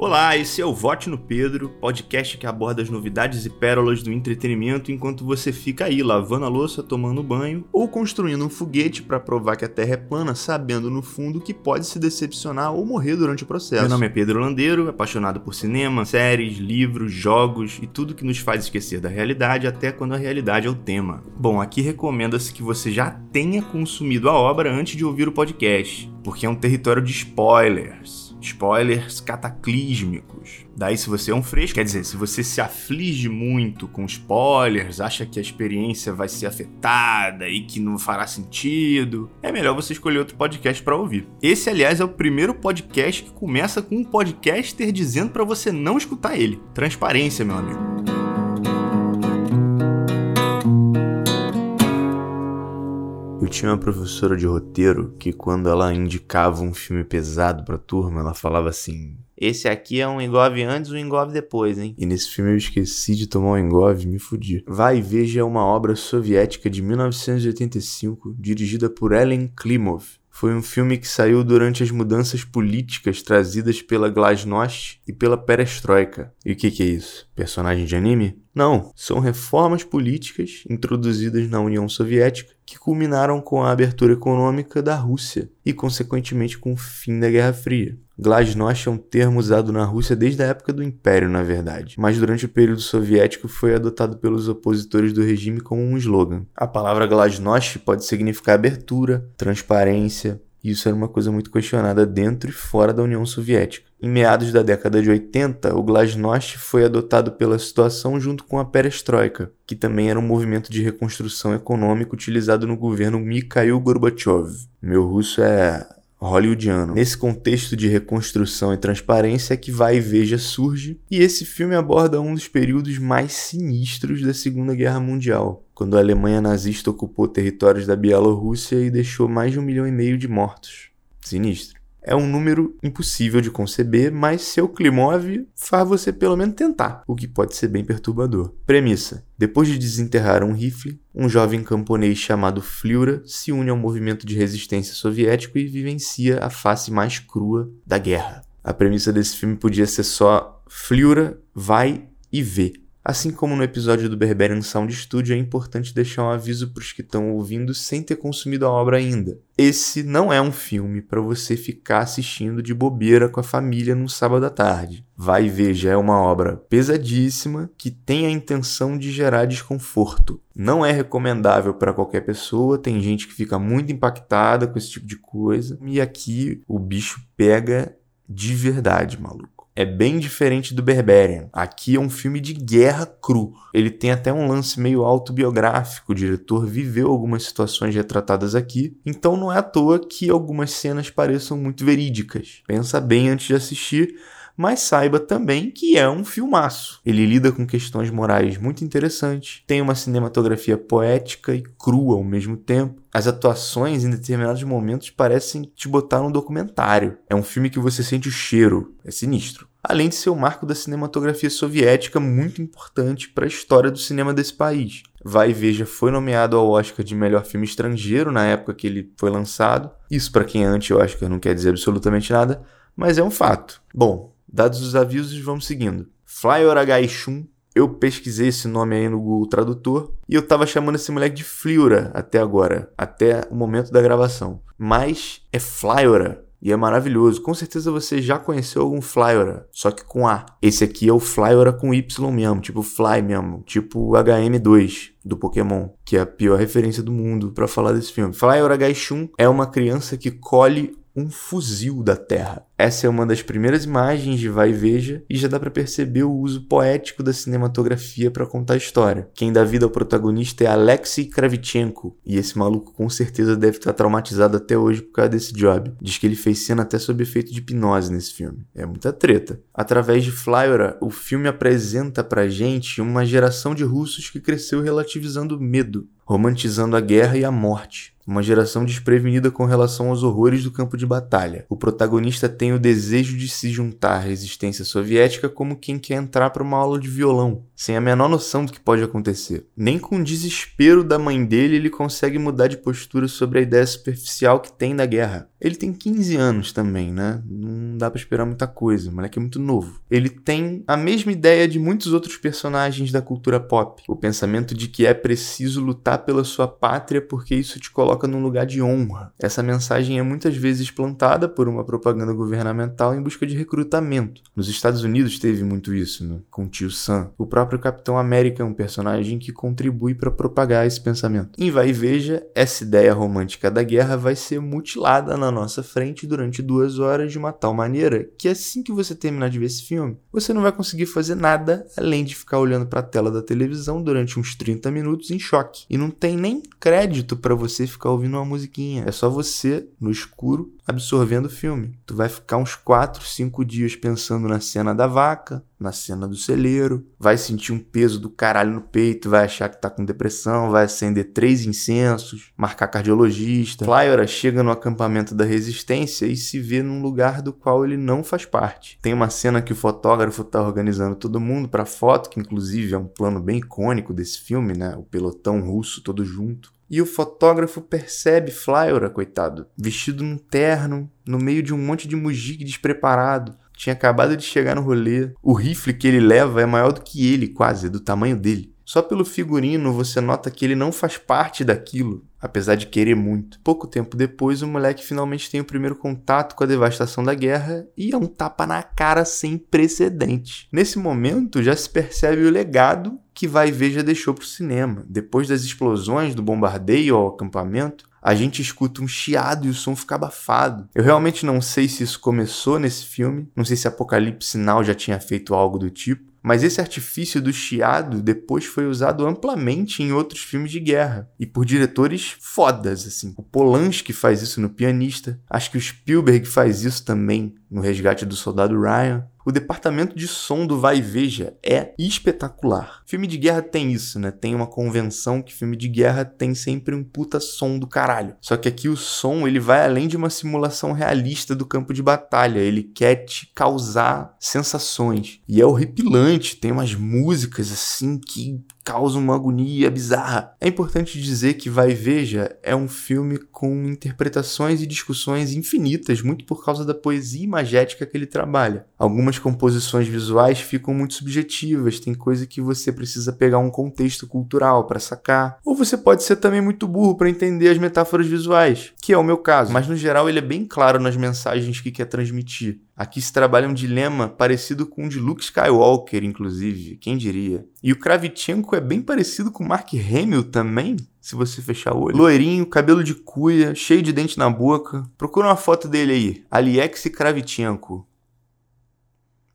Olá, esse é o Vote no Pedro, podcast que aborda as novidades e pérolas do entretenimento enquanto você fica aí lavando a louça, tomando banho ou construindo um foguete para provar que a Terra é plana, sabendo no fundo que pode se decepcionar ou morrer durante o processo. Meu nome é Pedro Landeiro, apaixonado por cinema, séries, livros, jogos e tudo que nos faz esquecer da realidade até quando a realidade é o tema. Bom, aqui recomenda-se que você já tenha consumido a obra antes de ouvir o podcast, porque é um território de spoilers spoilers cataclísmicos. Daí, se você é um fresco, quer dizer, se você se aflige muito com spoilers, acha que a experiência vai ser afetada e que não fará sentido, é melhor você escolher outro podcast para ouvir. Esse, aliás, é o primeiro podcast que começa com um podcaster dizendo para você não escutar ele. Transparência, meu amigo. Eu tinha uma professora de roteiro que, quando ela indicava um filme pesado pra turma, ela falava assim: esse aqui é um engove antes, um engove depois, hein? E nesse filme eu esqueci de tomar um engove e me fudi. Vai e Veja é uma obra soviética de 1985, dirigida por Ellen Klimov. Foi um filme que saiu durante as mudanças políticas trazidas pela Glasnost e pela Perestroika. E o que, que é isso? Personagem de anime? Não, são reformas políticas introduzidas na União Soviética que culminaram com a abertura econômica da Rússia e, consequentemente, com o fim da Guerra Fria. Glasnost é um termo usado na Rússia desde a época do Império, na verdade, mas durante o período soviético foi adotado pelos opositores do regime como um slogan. A palavra Glasnost pode significar abertura, transparência, isso era uma coisa muito questionada dentro e fora da União Soviética. Em meados da década de 80, o Glasnost foi adotado pela situação junto com a Perestroika, que também era um movimento de reconstrução econômica utilizado no governo Mikhail Gorbachev. Meu russo é hollywoodiano. Nesse contexto de reconstrução e transparência é que Vai e Veja surge, e esse filme aborda um dos períodos mais sinistros da Segunda Guerra Mundial, quando a Alemanha nazista ocupou territórios da Bielorrússia e deixou mais de um milhão e meio de mortos. Sinistro é um número impossível de conceber, mas seu Klimov faz você pelo menos tentar, o que pode ser bem perturbador. Premissa: depois de desenterrar um rifle, um jovem camponês chamado Fliura se une ao movimento de resistência soviético e vivencia a face mais crua da guerra. A premissa desse filme podia ser só Fliura vai e vê Assim como no episódio do Berberian Sound Studio, é importante deixar um aviso para os que estão ouvindo sem ter consumido a obra ainda. Esse não é um filme para você ficar assistindo de bobeira com a família num sábado à tarde. Vai ver, já é uma obra pesadíssima que tem a intenção de gerar desconforto. Não é recomendável para qualquer pessoa, tem gente que fica muito impactada com esse tipo de coisa. E aqui o bicho pega de verdade, maluco é bem diferente do Berberian. Aqui é um filme de guerra cru. Ele tem até um lance meio autobiográfico. O diretor viveu algumas situações retratadas aqui, então não é à toa que algumas cenas pareçam muito verídicas. Pensa bem antes de assistir, mas saiba também que é um filmaço. Ele lida com questões morais muito interessantes, tem uma cinematografia poética e crua ao mesmo tempo. As atuações em determinados momentos parecem te botar num documentário. É um filme que você sente o cheiro, é sinistro. Além de ser o marco da cinematografia soviética muito importante para a história do cinema desse país. Vai e Veja foi nomeado ao Oscar de melhor filme estrangeiro na época que ele foi lançado. Isso para quem é anti-Oscar não quer dizer absolutamente nada, mas é um fato. Bom, Dados os avisos, vamos seguindo. Flyor H. eu pesquisei esse nome aí no Google Tradutor e eu tava chamando esse moleque de Fliura até agora, até o momento da gravação. Mas é Flyora e é maravilhoso. Com certeza você já conheceu algum Flyora, só que com A. Esse aqui é o Flyora com Y mesmo, tipo Fly mesmo, tipo HM2 do Pokémon, que é a pior referência do mundo para falar desse filme. Flyor H. é uma criança que colhe um fuzil da Terra. Essa é uma das primeiras imagens de Vai e Veja e já dá para perceber o uso poético da cinematografia para contar a história. Quem dá vida ao protagonista é Alexei Kravchenko e esse maluco com certeza deve estar traumatizado até hoje por causa desse job. Diz que ele fez cena até sob efeito de hipnose nesse filme. É muita treta. Através de Flyora, o filme apresenta pra gente uma geração de russos que cresceu relativizando o medo, romantizando a guerra e a morte uma geração desprevenida com relação aos horrores do campo de batalha. O protagonista tem tem o desejo de se juntar à resistência soviética como quem quer entrar para uma aula de violão, sem a menor noção do que pode acontecer. Nem com o desespero da mãe dele ele consegue mudar de postura sobre a ideia superficial que tem da guerra. Ele tem 15 anos também, né? Não dá para esperar muita coisa, o moleque é muito novo. Ele tem a mesma ideia de muitos outros personagens da cultura pop. O pensamento de que é preciso lutar pela sua pátria porque isso te coloca num lugar de honra. Essa mensagem é muitas vezes plantada por uma propaganda governamental em busca de recrutamento. Nos Estados Unidos teve muito isso, né? com o tio Sam. O próprio Capitão América é um personagem que contribui para propagar esse pensamento. Em Vai e Veja, essa ideia romântica da guerra vai ser mutilada na nossa frente durante duas horas de uma tal maneira que assim que você terminar de ver esse filme, você não vai conseguir fazer nada além de ficar olhando para a tela da televisão durante uns 30 minutos em choque. E não tem nem crédito para você ficar ouvindo uma musiquinha. É só você, no escuro, absorvendo o filme. Tu vai ficar uns 4, 5 dias pensando na cena da vaca, na cena do celeiro, vai sentir um peso do caralho no peito, vai achar que tá com depressão, vai acender três incensos, marcar cardiologista. Flyora chega no acampamento da resistência e se vê num lugar do qual ele não faz parte. Tem uma cena que o fotógrafo tá organizando todo mundo para foto, que inclusive é um plano bem icônico desse filme, né? O pelotão russo todo junto. E o fotógrafo percebe Flyora, coitado, vestido num terno, no meio de um monte de mujique despreparado. Tinha acabado de chegar no rolê. O rifle que ele leva é maior do que ele, quase, do tamanho dele. Só pelo figurino você nota que ele não faz parte daquilo, apesar de querer muito. Pouco tempo depois, o moleque finalmente tem o primeiro contato com a devastação da guerra e é um tapa na cara sem precedente. Nesse momento, já se percebe o legado que Vai Ver já deixou para o cinema. Depois das explosões do bombardeio ao acampamento, a gente escuta um chiado e o som fica abafado. Eu realmente não sei se isso começou nesse filme, não sei se Apocalipse Now já tinha feito algo do tipo, mas esse artifício do chiado depois foi usado amplamente em outros filmes de guerra. E por diretores fodas assim. O Polanski faz isso no Pianista, acho que o Spielberg faz isso também no Resgate do Soldado Ryan. O departamento de som do Vai e Veja é espetacular. Filme de guerra tem isso, né? Tem uma convenção que filme de guerra tem sempre um puta som do caralho. Só que aqui o som, ele vai além de uma simulação realista do campo de batalha. Ele quer te causar sensações. E é horripilante, tem umas músicas assim que causa uma agonia bizarra. É importante dizer que Vai Veja é um filme com interpretações e discussões infinitas, muito por causa da poesia imagética que ele trabalha. Algumas composições visuais ficam muito subjetivas, tem coisa que você precisa pegar um contexto cultural para sacar, ou você pode ser também muito burro para entender as metáforas visuais, que é o meu caso, mas no geral ele é bem claro nas mensagens que quer transmitir. Aqui se trabalha um dilema parecido com o de Luke Skywalker, inclusive, quem diria. E o Kravchenko é bem parecido com o Mark Hamill também, se você fechar o olho. Loirinho, cabelo de cuia, cheio de dente na boca. Procura uma foto dele aí, Aliex Kravchenko.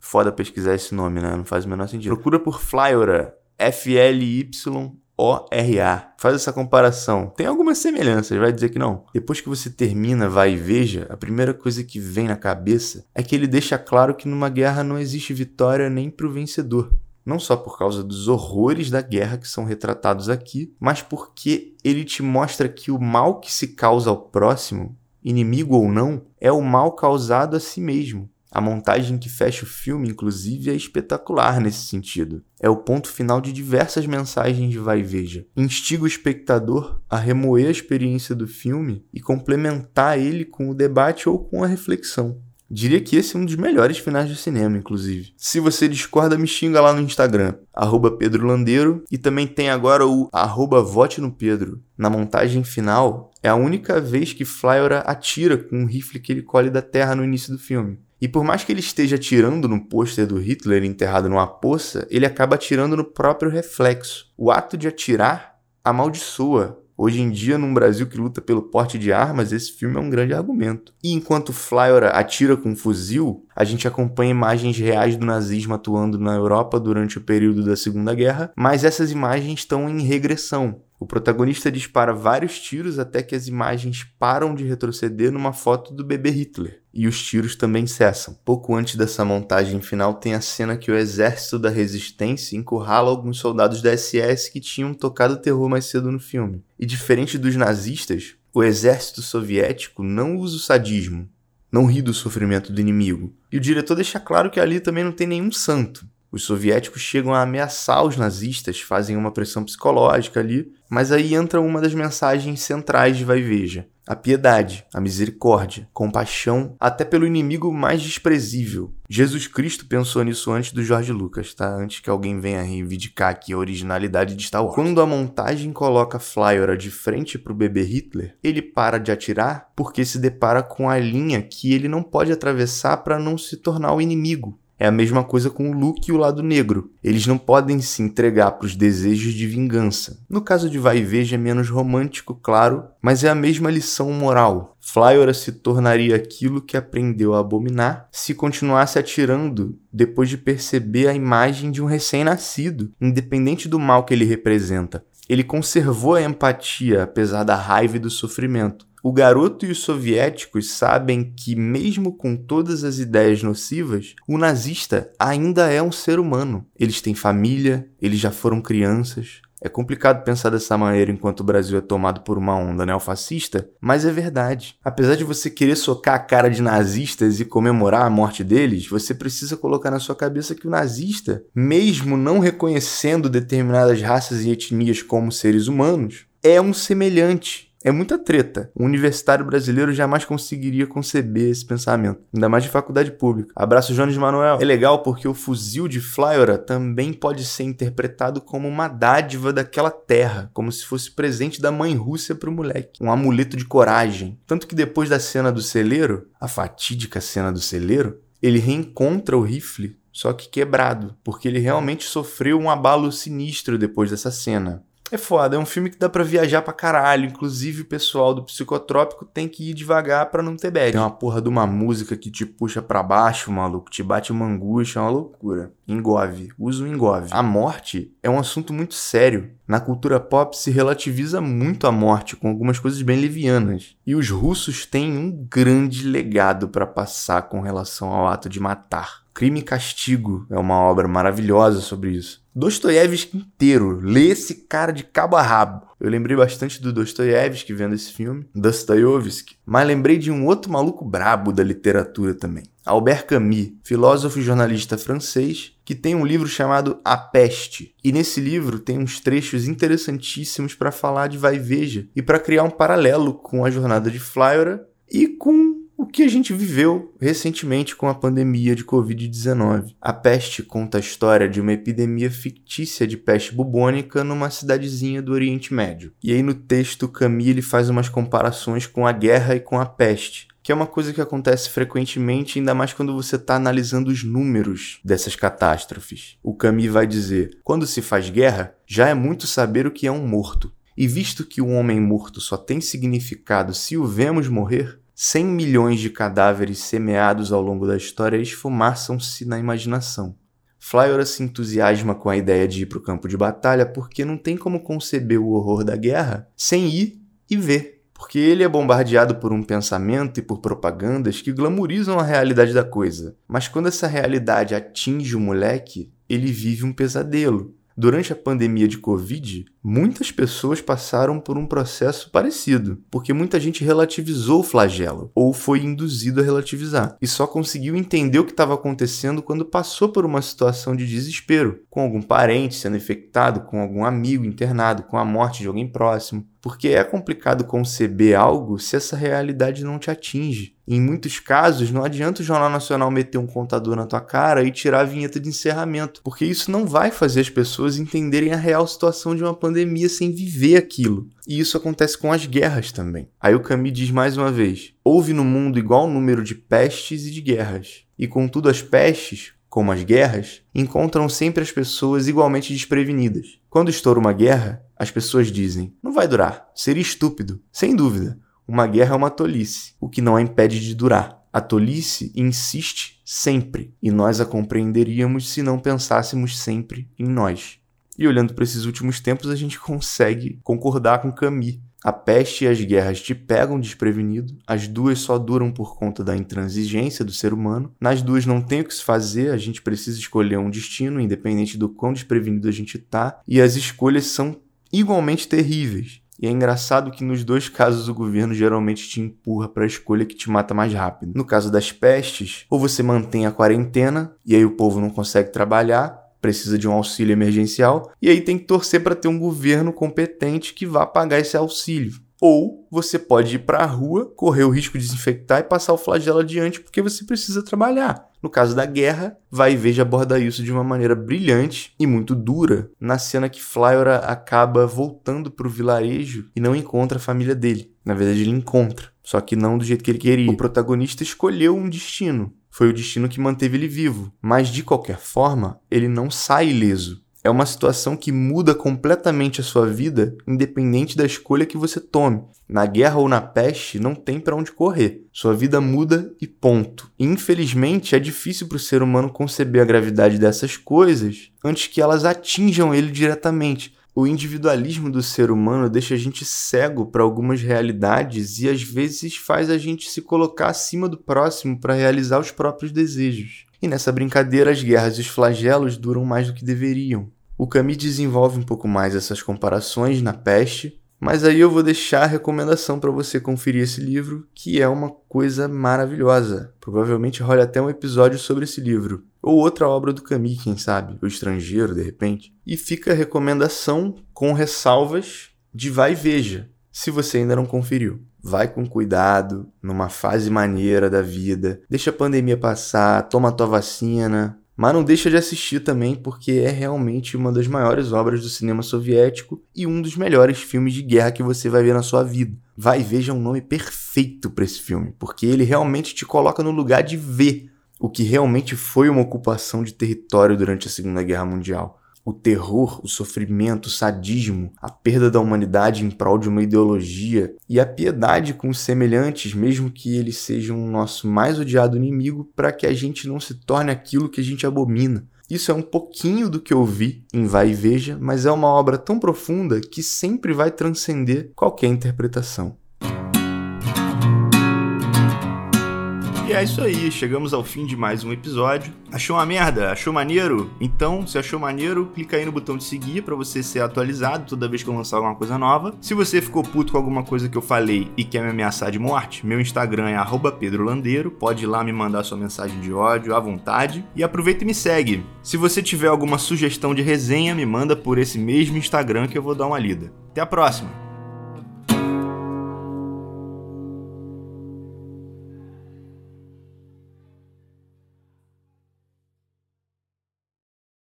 Foda pesquisar esse nome, né? Não faz o menor sentido. Procura por Flyora, F-L-Y ORA. Faz essa comparação. Tem algumas semelhanças, vai dizer que não. Depois que você termina, vai e veja, a primeira coisa que vem na cabeça é que ele deixa claro que numa guerra não existe vitória nem para o vencedor. Não só por causa dos horrores da guerra que são retratados aqui, mas porque ele te mostra que o mal que se causa ao próximo, inimigo ou não, é o mal causado a si mesmo. A montagem que fecha o filme, inclusive, é espetacular nesse sentido. É o ponto final de diversas mensagens de Vai e Veja. Instiga o espectador a remoer a experiência do filme e complementar ele com o debate ou com a reflexão. Diria que esse é um dos melhores finais do cinema, inclusive. Se você discorda, me xinga lá no Instagram, arroba Pedro Landeiro, e também tem agora o arroba Vote no Pedro. Na montagem final, é a única vez que Flyora atira com um rifle que ele colhe da terra no início do filme. E por mais que ele esteja atirando no pôster do Hitler enterrado numa poça, ele acaba atirando no próprio reflexo. O ato de atirar amaldiçoa. Hoje em dia, num Brasil que luta pelo porte de armas, esse filme é um grande argumento. E enquanto Flyora atira com um fuzil, a gente acompanha imagens reais do nazismo atuando na Europa durante o período da Segunda Guerra, mas essas imagens estão em regressão. O protagonista dispara vários tiros até que as imagens param de retroceder numa foto do bebê Hitler. E os tiros também cessam. Pouco antes dessa montagem final tem a cena que o exército da resistência encurrala alguns soldados da SS que tinham tocado terror mais cedo no filme. E diferente dos nazistas, o exército soviético não usa o sadismo, não ri do sofrimento do inimigo. E o diretor deixa claro que ali também não tem nenhum santo. Os soviéticos chegam a ameaçar os nazistas, fazem uma pressão psicológica ali, mas aí entra uma das mensagens centrais de Vai Veja. A piedade, a misericórdia, compaixão, até pelo inimigo mais desprezível. Jesus Cristo pensou nisso antes do George Lucas, tá? Antes que alguém venha reivindicar aqui a originalidade de Star Wars. Quando a montagem coloca Flyora de frente pro bebê Hitler, ele para de atirar porque se depara com a linha que ele não pode atravessar para não se tornar o inimigo. É a mesma coisa com o Luke e o lado negro. Eles não podem se entregar para os desejos de vingança. No caso de Vai e Veja é menos romântico, claro, mas é a mesma lição moral. Flyora se tornaria aquilo que aprendeu a abominar se continuasse atirando depois de perceber a imagem de um recém-nascido, independente do mal que ele representa. Ele conservou a empatia apesar da raiva e do sofrimento. O garoto e os soviéticos sabem que, mesmo com todas as ideias nocivas, o nazista ainda é um ser humano. Eles têm família, eles já foram crianças. É complicado pensar dessa maneira enquanto o Brasil é tomado por uma onda neofascista, mas é verdade. Apesar de você querer socar a cara de nazistas e comemorar a morte deles, você precisa colocar na sua cabeça que o nazista, mesmo não reconhecendo determinadas raças e etnias como seres humanos, é um semelhante é muita treta. O universitário brasileiro jamais conseguiria conceber esse pensamento, ainda mais de faculdade pública. Abraço, Jones Manuel. É legal porque o fuzil de Flyora também pode ser interpretado como uma dádiva daquela terra, como se fosse presente da mãe Rússia para o moleque, um amuleto de coragem. Tanto que depois da cena do celeiro, a fatídica cena do celeiro, ele reencontra o rifle só que quebrado, porque ele realmente sofreu um abalo sinistro depois dessa cena. É foda, é um filme que dá pra viajar pra caralho. Inclusive, o pessoal do psicotrópico tem que ir devagar para não ter bad. Tem uma porra de uma música que te puxa para baixo, maluco, te bate uma angústia, é uma loucura. Engove, usa o engove. A morte é um assunto muito sério. Na cultura pop se relativiza muito a morte, com algumas coisas bem levianas. E os russos têm um grande legado para passar com relação ao ato de matar. Crime e Castigo é uma obra maravilhosa sobre isso. Dostoiévski inteiro. Lê esse cara de cabo a rabo. Eu lembrei bastante do Dostoiévski vendo esse filme, Dostoiévski, mas lembrei de um outro maluco brabo da literatura também. Albert Camus, filósofo e jornalista francês, que tem um livro chamado A Peste. E nesse livro tem uns trechos interessantíssimos para falar de vai e veja e para criar um paralelo com a jornada de Flyora e com o que a gente viveu recentemente com a pandemia de Covid-19. A peste conta a história de uma epidemia fictícia de peste bubônica numa cidadezinha do Oriente Médio. E aí no texto Camille faz umas comparações com a guerra e com a peste, que é uma coisa que acontece frequentemente, ainda mais quando você está analisando os números dessas catástrofes. O Camus vai dizer: quando se faz guerra, já é muito saber o que é um morto. E visto que o homem morto só tem significado se o vemos morrer, 100 milhões de cadáveres semeados ao longo da história esfumaçam-se na imaginação. Flyora se entusiasma com a ideia de ir para o campo de batalha porque não tem como conceber o horror da guerra sem ir e ver. Porque ele é bombardeado por um pensamento e por propagandas que glamorizam a realidade da coisa. Mas quando essa realidade atinge o moleque, ele vive um pesadelo. Durante a pandemia de Covid, muitas pessoas passaram por um processo parecido, porque muita gente relativizou o flagelo, ou foi induzido a relativizar, e só conseguiu entender o que estava acontecendo quando passou por uma situação de desespero, com algum parente sendo infectado, com algum amigo internado, com a morte de alguém próximo porque é complicado conceber algo se essa realidade não te atinge. Em muitos casos, não adianta o Jornal Nacional meter um contador na tua cara e tirar a vinheta de encerramento, porque isso não vai fazer as pessoas entenderem a real situação de uma pandemia sem viver aquilo. E isso acontece com as guerras também. Aí o Camus diz mais uma vez: houve no mundo igual número de pestes e de guerras. E contudo, as pestes, como as guerras, encontram sempre as pessoas igualmente desprevenidas. Quando estoura uma guerra, as pessoas dizem: não vai durar, seria estúpido. Sem dúvida, uma guerra é uma tolice, o que não a impede de durar. A tolice insiste sempre, e nós a compreenderíamos se não pensássemos sempre em nós. E olhando para esses últimos tempos, a gente consegue concordar com Camus. A peste e as guerras te pegam desprevenido, as duas só duram por conta da intransigência do ser humano. Nas duas não tem o que se fazer, a gente precisa escolher um destino, independente do quão desprevenido a gente tá, e as escolhas são igualmente terríveis. E é engraçado que nos dois casos o governo geralmente te empurra para a escolha que te mata mais rápido. No caso das pestes, ou você mantém a quarentena e aí o povo não consegue trabalhar, precisa de um auxílio emergencial, e aí tem que torcer para ter um governo competente que vá pagar esse auxílio. Ou você pode ir para a rua, correr o risco de desinfectar e passar o flagelo adiante porque você precisa trabalhar. No caso da guerra, vai e veja aborda isso de uma maneira brilhante e muito dura na cena que Flyora acaba voltando para o vilarejo e não encontra a família dele. Na verdade, ele encontra, só que não do jeito que ele queria. O protagonista escolheu um destino. Foi o destino que manteve ele vivo, mas de qualquer forma, ele não sai ileso. É uma situação que muda completamente a sua vida, independente da escolha que você tome. Na guerra ou na peste, não tem para onde correr. Sua vida muda e ponto. Infelizmente, é difícil para o ser humano conceber a gravidade dessas coisas antes que elas atinjam ele diretamente. O individualismo do ser humano deixa a gente cego para algumas realidades e às vezes faz a gente se colocar acima do próximo para realizar os próprios desejos. E nessa brincadeira, as guerras e os flagelos duram mais do que deveriam. O Camus desenvolve um pouco mais essas comparações na peste, mas aí eu vou deixar a recomendação para você conferir esse livro, que é uma coisa maravilhosa. Provavelmente role até um episódio sobre esse livro. Ou outra obra do Camus, quem sabe? O Estrangeiro, de repente. E fica a recomendação com ressalvas de vai e veja, se você ainda não conferiu. Vai com cuidado, numa fase maneira da vida. Deixa a pandemia passar, toma a tua vacina. Mas não deixa de assistir também, porque é realmente uma das maiores obras do cinema soviético e um dos melhores filmes de guerra que você vai ver na sua vida. Vai veja um nome perfeito para esse filme, porque ele realmente te coloca no lugar de ver o que realmente foi uma ocupação de território durante a Segunda Guerra Mundial o terror, o sofrimento, o sadismo, a perda da humanidade em prol de uma ideologia e a piedade com os semelhantes, mesmo que eles sejam o nosso mais odiado inimigo, para que a gente não se torne aquilo que a gente abomina. Isso é um pouquinho do que eu vi em Vai e Veja, mas é uma obra tão profunda que sempre vai transcender qualquer interpretação. É isso aí, chegamos ao fim de mais um episódio. Achou uma merda? Achou maneiro? Então, se achou maneiro, clica aí no botão de seguir para você ser atualizado toda vez que eu lançar alguma coisa nova. Se você ficou puto com alguma coisa que eu falei e quer me ameaçar de morte, meu Instagram é @pedrolandeiro, pode ir lá me mandar sua mensagem de ódio à vontade e aproveita e me segue. Se você tiver alguma sugestão de resenha, me manda por esse mesmo Instagram que eu vou dar uma lida. Até a próxima.